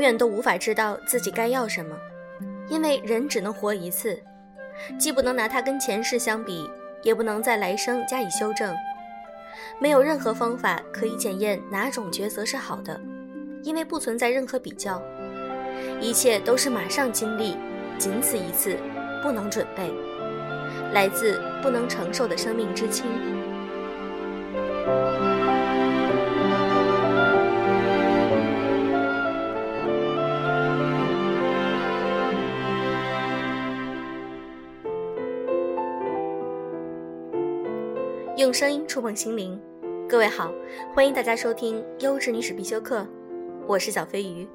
永远都无法知道自己该要什么，因为人只能活一次，既不能拿它跟前世相比，也不能在来生加以修正。没有任何方法可以检验哪种抉择是好的，因为不存在任何比较，一切都是马上经历，仅此一次，不能准备，来自不能承受的生命之轻。用声音触碰心灵，各位好，欢迎大家收听优质女史必修课，我是小飞鱼。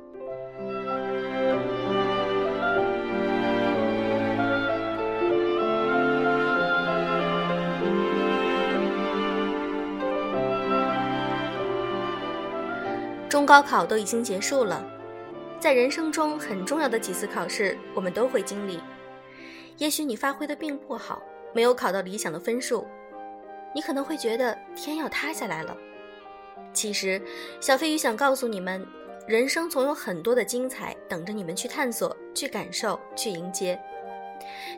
中高考都已经结束了，在人生中很重要的几次考试，我们都会经历。也许你发挥的并不好，没有考到理想的分数。你可能会觉得天要塌下来了，其实小飞鱼想告诉你们，人生总有很多的精彩等着你们去探索、去感受、去迎接。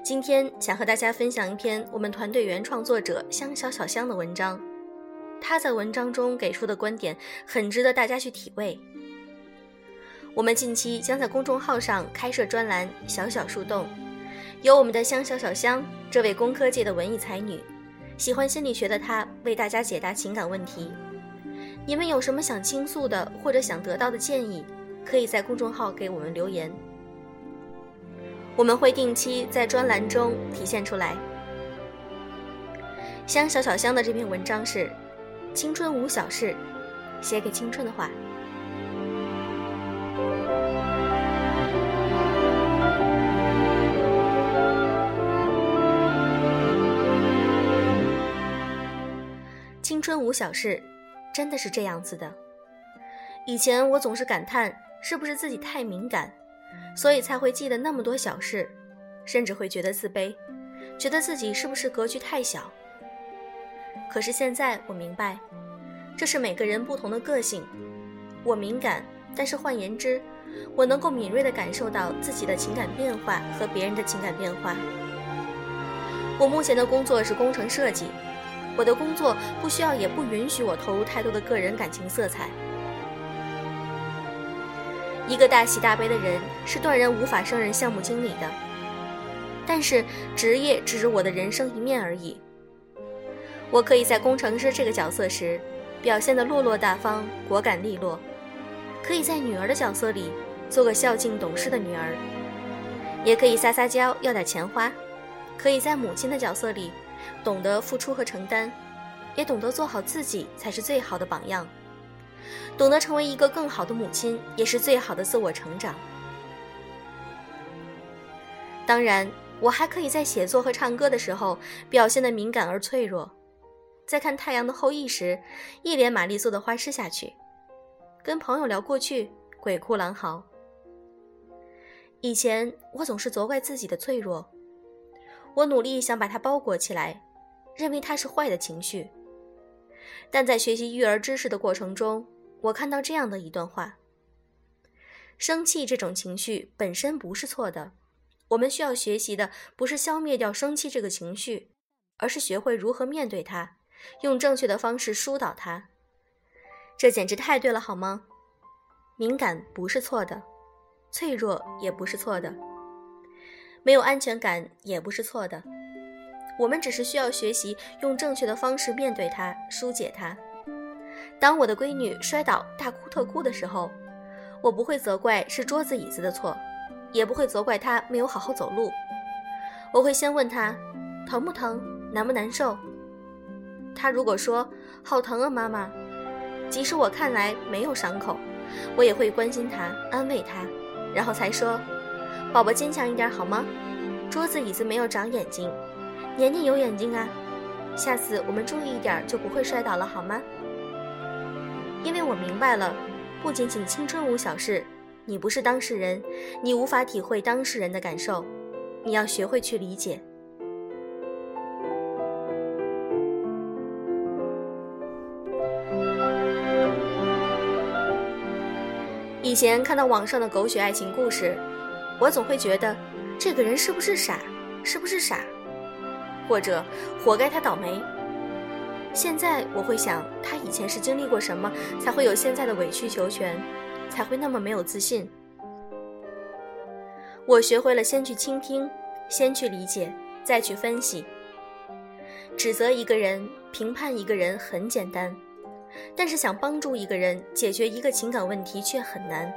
今天想和大家分享一篇我们团队原创作者香小小香的文章，他在文章中给出的观点很值得大家去体味。我们近期将在公众号上开设专栏“小小树洞”，由我们的香小小香这位工科界的文艺才女。喜欢心理学的他为大家解答情感问题。你们有什么想倾诉的或者想得到的建议，可以在公众号给我们留言，我们会定期在专栏中体现出来。香小小香的这篇文章是《青春无小事》，写给青春的话。春无小事，真的是这样子的。以前我总是感叹，是不是自己太敏感，所以才会记得那么多小事，甚至会觉得自卑，觉得自己是不是格局太小。可是现在我明白，这是每个人不同的个性。我敏感，但是换言之，我能够敏锐地感受到自己的情感变化和别人的情感变化。我目前的工作是工程设计。我的工作不需要也不允许我投入太多的个人感情色彩。一个大喜大悲的人是断然无法胜任项目经理的，但是职业只是我的人生一面而已。我可以在工程师这个角色时表现得落落大方、果敢利落，可以在女儿的角色里做个孝敬懂事的女儿，也可以撒撒娇要点钱花，可以在母亲的角色里。懂得付出和承担，也懂得做好自己才是最好的榜样。懂得成为一个更好的母亲，也是最好的自我成长。当然，我还可以在写作和唱歌的时候表现得敏感而脆弱，在看《太阳的后裔》时，一脸玛丽苏的花痴下去，跟朋友聊过去，鬼哭狼嚎。以前我总是责怪自己的脆弱。我努力想把它包裹起来，认为它是坏的情绪。但在学习育儿知识的过程中，我看到这样的一段话：生气这种情绪本身不是错的，我们需要学习的不是消灭掉生气这个情绪，而是学会如何面对它，用正确的方式疏导它。这简直太对了，好吗？敏感不是错的，脆弱也不是错的。没有安全感也不是错的，我们只是需要学习用正确的方式面对它，疏解它。当我的闺女摔倒大哭特哭的时候，我不会责怪是桌子椅子的错，也不会责怪她没有好好走路。我会先问她疼不疼，难不难受。她如果说好疼啊，妈妈，即使我看来没有伤口，我也会关心她，安慰她，然后才说。宝宝坚强一点好吗？桌子椅子没有长眼睛，年年有眼睛啊！下次我们注意一点，就不会摔倒了好吗？因为我明白了，不仅仅青春无小事，你不是当事人，你无法体会当事人的感受，你要学会去理解。以前看到网上的狗血爱情故事，我总会觉得这个人是不是傻，是不是傻，或者活该他倒霉。现在我会想，他以前是经历过什么，才会有现在的委曲求全，才会那么没有自信。我学会了先去倾听，先去理解，再去分析。指责一个人、评判一个人很简单，但是想帮助一个人解决一个情感问题却很难。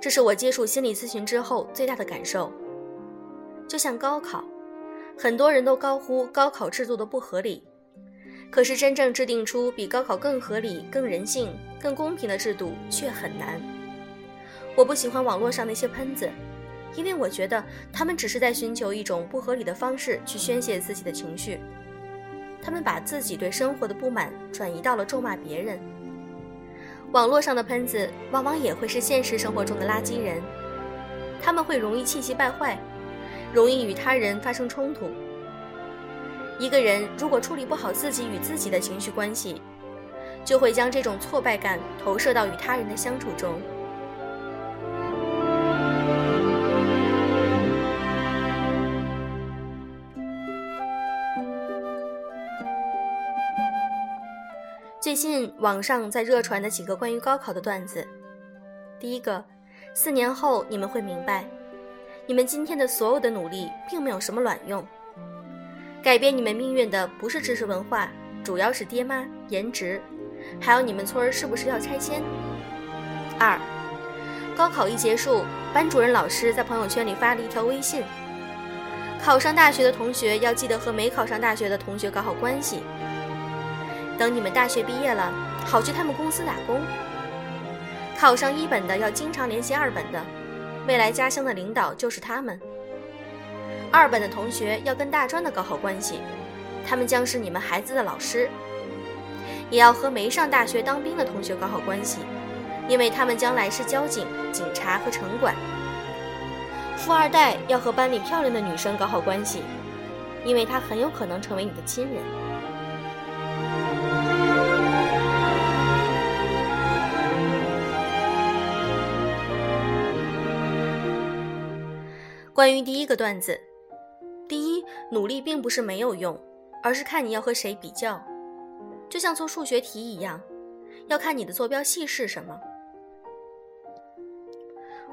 这是我接触心理咨询之后最大的感受。就像高考，很多人都高呼高考制度的不合理，可是真正制定出比高考更合理、更人性、更公平的制度却很难。我不喜欢网络上那些喷子。因为我觉得他们只是在寻求一种不合理的方式去宣泄自己的情绪，他们把自己对生活的不满转移到了咒骂别人。网络上的喷子往往也会是现实生活中的垃圾人，他们会容易气急败坏，容易与他人发生冲突。一个人如果处理不好自己与自己的情绪关系，就会将这种挫败感投射到与他人的相处中。最近网上在热传的几个关于高考的段子，第一个，四年后你们会明白，你们今天的所有的努力并没有什么卵用，改变你们命运的不是知识文化，主要是爹妈、颜值，还有你们村儿是不是要拆迁。二，高考一结束，班主任老师在朋友圈里发了一条微信：考上大学的同学要记得和没考上大学的同学搞好关系。等你们大学毕业了，好去他们公司打工。考上一本的要经常联系二本的，未来家乡的领导就是他们。二本的同学要跟大专的搞好关系，他们将是你们孩子的老师。也要和没上大学当兵的同学搞好关系，因为他们将来是交警、警察和城管。富二代要和班里漂亮的女生搞好关系，因为她很有可能成为你的亲人。关于第一个段子，第一，努力并不是没有用，而是看你要和谁比较。就像做数学题一样，要看你的坐标系是什么。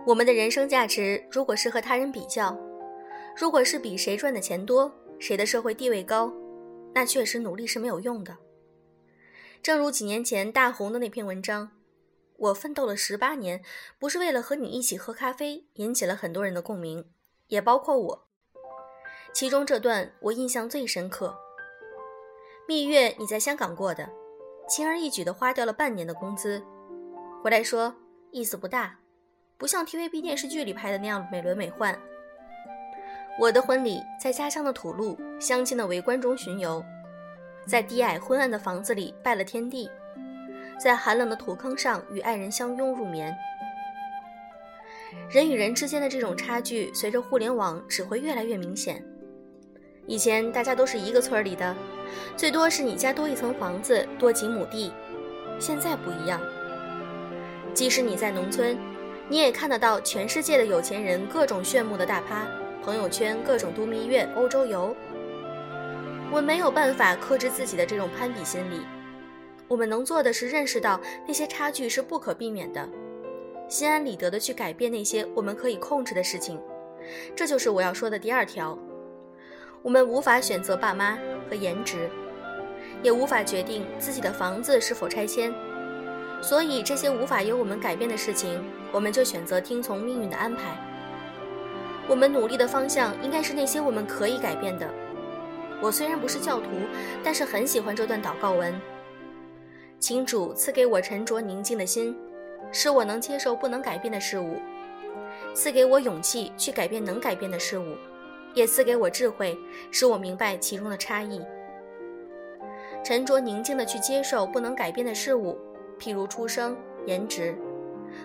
我们的人生价值，如果是和他人比较，如果是比谁赚的钱多，谁的社会地位高，那确实努力是没有用的。正如几年前大红的那篇文章，我奋斗了十八年，不是为了和你一起喝咖啡，引起了很多人的共鸣。也包括我，其中这段我印象最深刻。蜜月你在香港过的，轻而易举的花掉了半年的工资，回来说意思不大，不像 TVB 电视剧里拍的那样美轮美奂。我的婚礼在家乡的土路，乡亲的围观中巡游，在低矮昏暗的房子里拜了天地，在寒冷的土坑上与爱人相拥入眠。人与人之间的这种差距，随着互联网只会越来越明显。以前大家都是一个村里的，最多是你家多一层房子，多几亩地。现在不一样，即使你在农村，你也看得到全世界的有钱人各种炫目的大趴，朋友圈各种度蜜月、欧洲游。我没有办法克制自己的这种攀比心理，我们能做的是认识到那些差距是不可避免的。心安理得的去改变那些我们可以控制的事情，这就是我要说的第二条。我们无法选择爸妈和颜值，也无法决定自己的房子是否拆迁，所以这些无法由我们改变的事情，我们就选择听从命运的安排。我们努力的方向应该是那些我们可以改变的。我虽然不是教徒，但是很喜欢这段祷告文，请主赐给我沉着宁静的心。使我能接受不能改变的事物，赐给我勇气去改变能改变的事物，也赐给我智慧，使我明白其中的差异。沉着宁静地去接受不能改变的事物，譬如出生、颜值、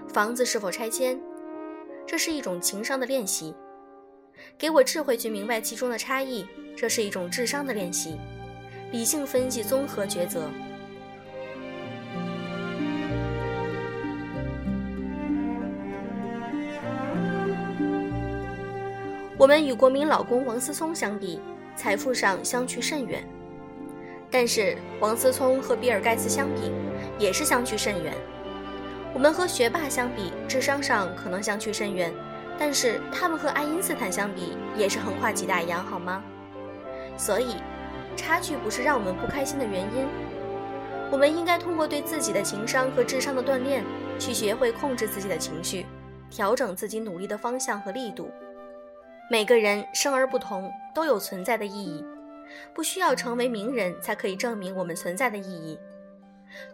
房子是否拆迁，这是一种情商的练习；给我智慧去明白其中的差异，这是一种智商的练习。理性分析，综合抉择。我们与国民老公王思聪相比，财富上相去甚远。但是王思聪和比尔盖茨相比，也是相去甚远。我们和学霸相比，智商上可能相去甚远，但是他们和爱因斯坦相比，也是横跨几大洋，好吗？所以，差距不是让我们不开心的原因。我们应该通过对自己的情商和智商的锻炼，去学会控制自己的情绪，调整自己努力的方向和力度。每个人生而不同，都有存在的意义，不需要成为名人才可以证明我们存在的意义。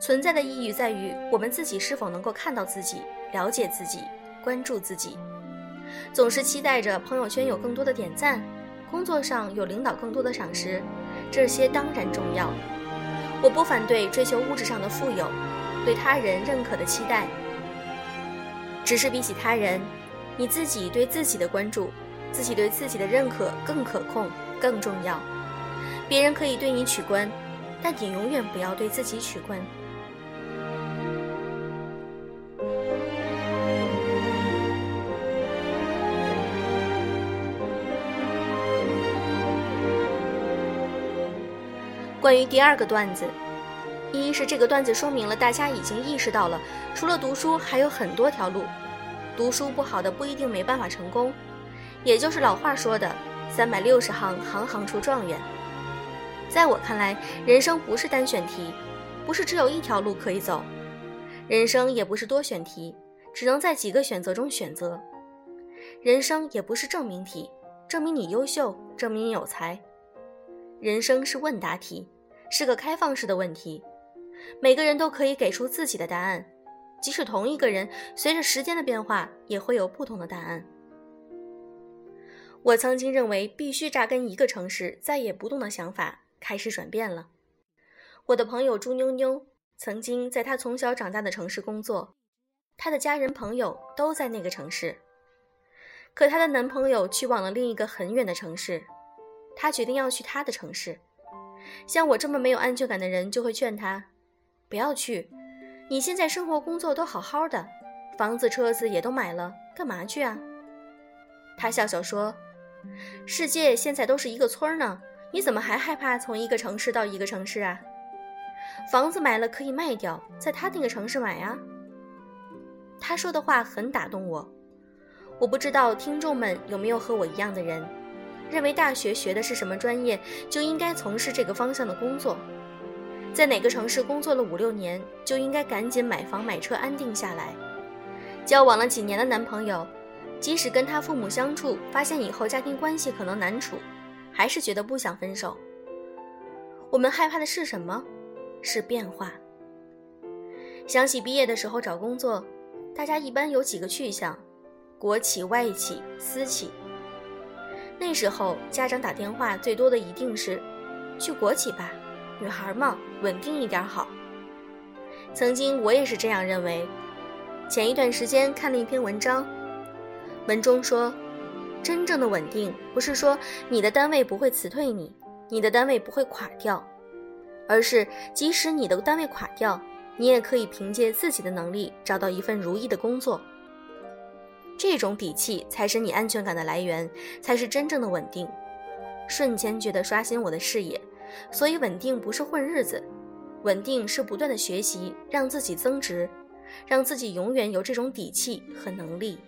存在的意义在于我们自己是否能够看到自己、了解自己、关注自己。总是期待着朋友圈有更多的点赞，工作上有领导更多的赏识，这些当然重要。我不反对追求物质上的富有，对他人认可的期待。只是比起他人，你自己对自己的关注，自己对自己的认可更可控、更重要。别人可以对你取关。但你永远不要对自己取关。关于第二个段子，一是这个段子说明了大家已经意识到了，除了读书还有很多条路，读书不好的不一定没办法成功，也就是老话说的“三百六十行，行行出状元”。在我看来，人生不是单选题，不是只有一条路可以走；人生也不是多选题，只能在几个选择中选择；人生也不是证明题，证明你优秀，证明你有才；人生是问答题，是个开放式的问题，每个人都可以给出自己的答案，即使同一个人，随着时间的变化，也会有不同的答案。我曾经认为必须扎根一个城市，再也不动的想法。开始转变了。我的朋友朱妞妞曾经在她从小长大的城市工作，她的家人朋友都在那个城市。可她的男朋友去往了另一个很远的城市，她决定要去他的城市。像我这么没有安全感的人，就会劝她不要去。你现在生活工作都好好的，房子车子也都买了，干嘛去啊？她笑笑说：“世界现在都是一个村儿呢。”你怎么还害怕从一个城市到一个城市啊？房子买了可以卖掉，在他那个城市买啊。他说的话很打动我。我不知道听众们有没有和我一样的人，认为大学学的是什么专业就应该从事这个方向的工作，在哪个城市工作了五六年就应该赶紧买房买车安定下来。交往了几年的男朋友，即使跟他父母相处，发现以后家庭关系可能难处。还是觉得不想分手。我们害怕的是什么？是变化。想起毕业的时候找工作，大家一般有几个去向：国企、外企、私企。那时候家长打电话最多的一定是去国企吧，女孩嘛，稳定一点好。曾经我也是这样认为。前一段时间看了一篇文章，文中说。真正的稳定，不是说你的单位不会辞退你，你的单位不会垮掉，而是即使你的单位垮掉，你也可以凭借自己的能力找到一份如意的工作。这种底气才是你安全感的来源，才是真正的稳定。瞬间觉得刷新我的视野，所以稳定不是混日子，稳定是不断的学习，让自己增值，让自己永远有这种底气和能力。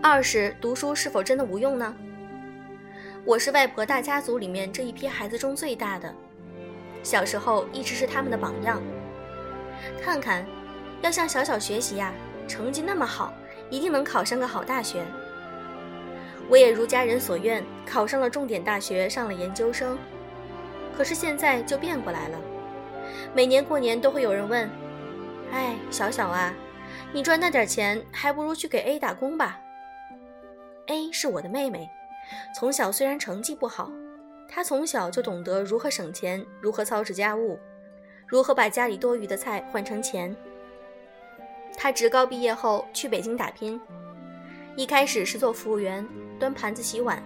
二是读书是否真的无用呢？我是外婆大家族里面这一批孩子中最大的，小时候一直是他们的榜样。看看，要向小小学习呀，成绩那么好，一定能考上个好大学。我也如家人所愿，考上了重点大学，上了研究生。可是现在就变过来了，每年过年都会有人问：“哎，小小啊，你赚那点钱，还不如去给 A 打工吧。” A 是我的妹妹，从小虽然成绩不好，她从小就懂得如何省钱，如何操持家务，如何把家里多余的菜换成钱。她职高毕业后去北京打拼，一开始是做服务员，端盘子洗碗，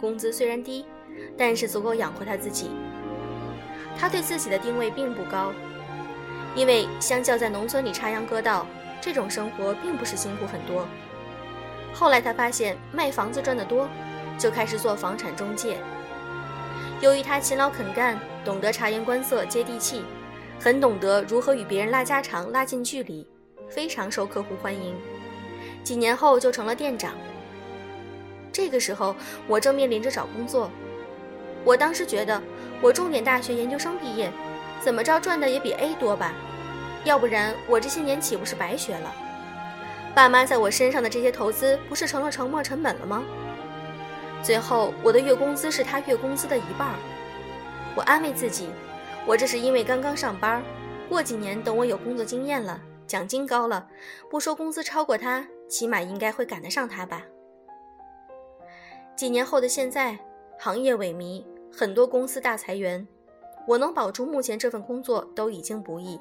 工资虽然低，但是足够养活她自己。她对自己的定位并不高，因为相较在农村里插秧割稻，这种生活并不是辛苦很多。后来他发现卖房子赚得多，就开始做房产中介。由于他勤劳肯干，懂得察言观色、接地气，很懂得如何与别人拉家常、拉近距离，非常受客户欢迎。几年后就成了店长。这个时候我正面临着找工作，我当时觉得我重点大学研究生毕业，怎么着赚的也比 A 多吧，要不然我这些年岂不是白学了？爸妈在我身上的这些投资不是成了沉没成本了吗？最后我的月工资是他月工资的一半儿，我安慰自己，我这是因为刚刚上班，过几年等我有工作经验了，奖金高了，不说工资超过他，起码应该会赶得上他吧。几年后的现在，行业萎靡，很多公司大裁员，我能保住目前这份工作都已经不易，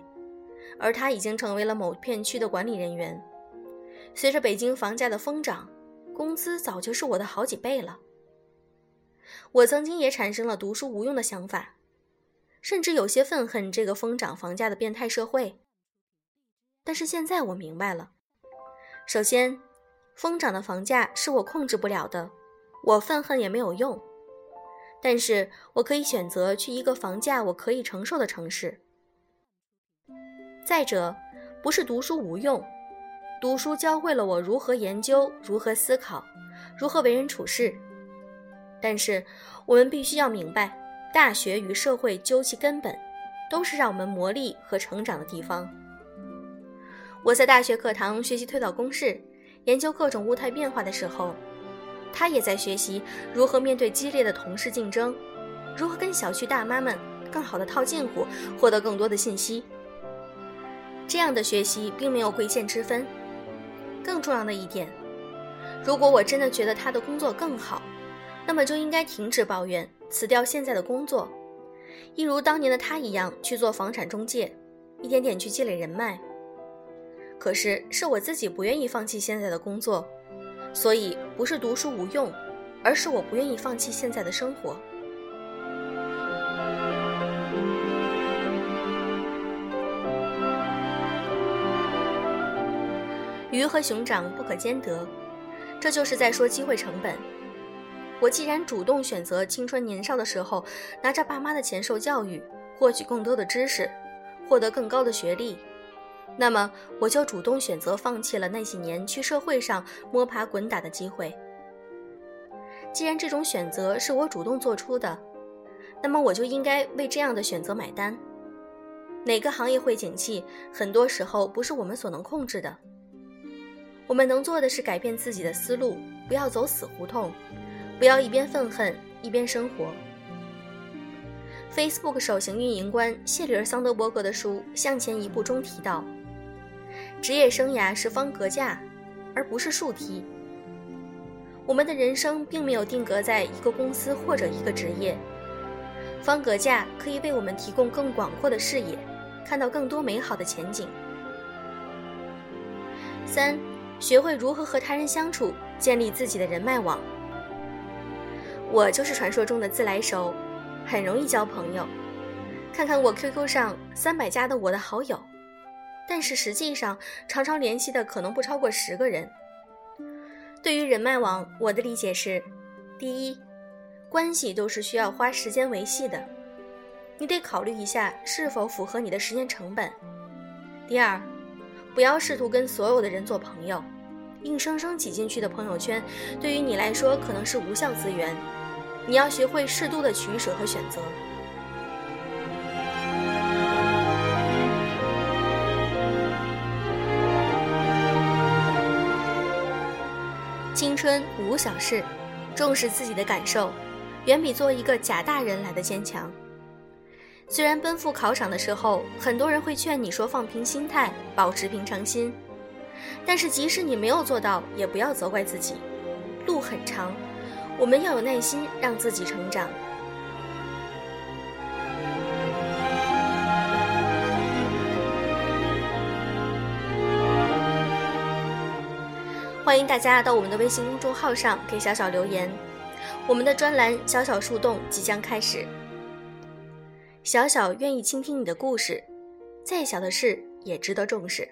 而他已经成为了某片区的管理人员。随着北京房价的疯涨，工资早就是我的好几倍了。我曾经也产生了读书无用的想法，甚至有些愤恨这个疯涨房价的变态社会。但是现在我明白了，首先，疯涨的房价是我控制不了的。我愤恨也没有用，但是我可以选择去一个房价我可以承受的城市。再者，不是读书无用，读书教会了我如何研究、如何思考、如何为人处事。但是我们必须要明白，大学与社会究其根本，都是让我们磨砺和成长的地方。我在大学课堂学习推导公式，研究各种物态变化的时候。他也在学习如何面对激烈的同事竞争，如何跟小区大妈们更好的套近乎，获得更多的信息。这样的学习并没有贵贱之分。更重要的一点，如果我真的觉得他的工作更好，那么就应该停止抱怨，辞掉现在的工作，一如当年的他一样去做房产中介，一点点去积累人脉。可是是我自己不愿意放弃现在的工作。所以不是读书无用，而是我不愿意放弃现在的生活。鱼和熊掌不可兼得，这就是在说机会成本。我既然主动选择青春年少的时候拿着爸妈的钱受教育，获取更多的知识，获得更高的学历。那么，我就主动选择放弃了那几年去社会上摸爬滚打的机会。既然这种选择是我主动做出的，那么我就应该为这样的选择买单。哪个行业会景气，很多时候不是我们所能控制的。我们能做的是改变自己的思路，不要走死胡同，不要一边愤恨一边生活。Facebook 首席运营官谢里尔·桑德伯格的书《向前一步》中提到。职业生涯是方格架，而不是竖梯。我们的人生并没有定格在一个公司或者一个职业。方格架可以为我们提供更广阔的视野，看到更多美好的前景。三，学会如何和他人相处，建立自己的人脉网。我就是传说中的自来熟，很容易交朋友。看看我 QQ 上三百加的我的好友。但是实际上，常常联系的可能不超过十个人。对于人脉网，我的理解是：第一，关系都是需要花时间维系的，你得考虑一下是否符合你的时间成本；第二，不要试图跟所有的人做朋友，硬生生挤进去的朋友圈，对于你来说可能是无效资源，你要学会适度的取舍和选择。青春无小事，重视自己的感受，远比做一个假大人来的坚强。虽然奔赴考场的时候，很多人会劝你说放平心态，保持平常心，但是即使你没有做到，也不要责怪自己。路很长，我们要有耐心，让自己成长。欢迎大家到我们的微信公众号上给小小留言，我们的专栏“小小树洞”即将开始。小小愿意倾听你的故事再小的事也值得重视。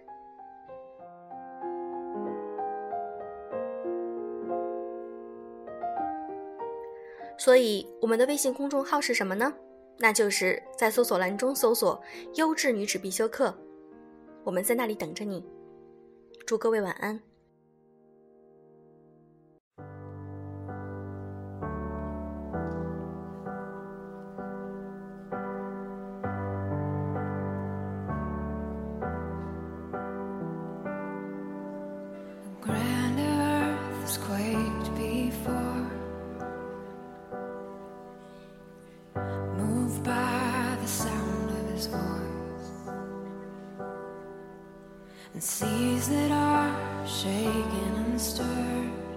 所以我们的微信公众号是什么呢？那就是在搜索栏中搜索优质女子必修课我们在那里等着你。祝各位晚安。and seas that are shaken and stirred.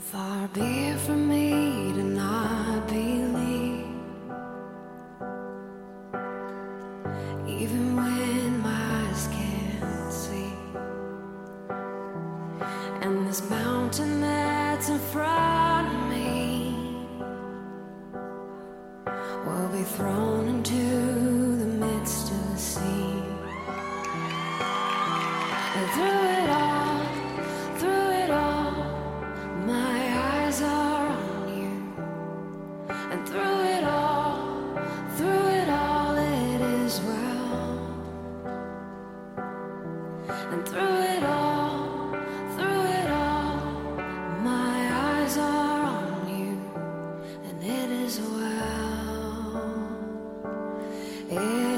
Far be it from me. Yeah.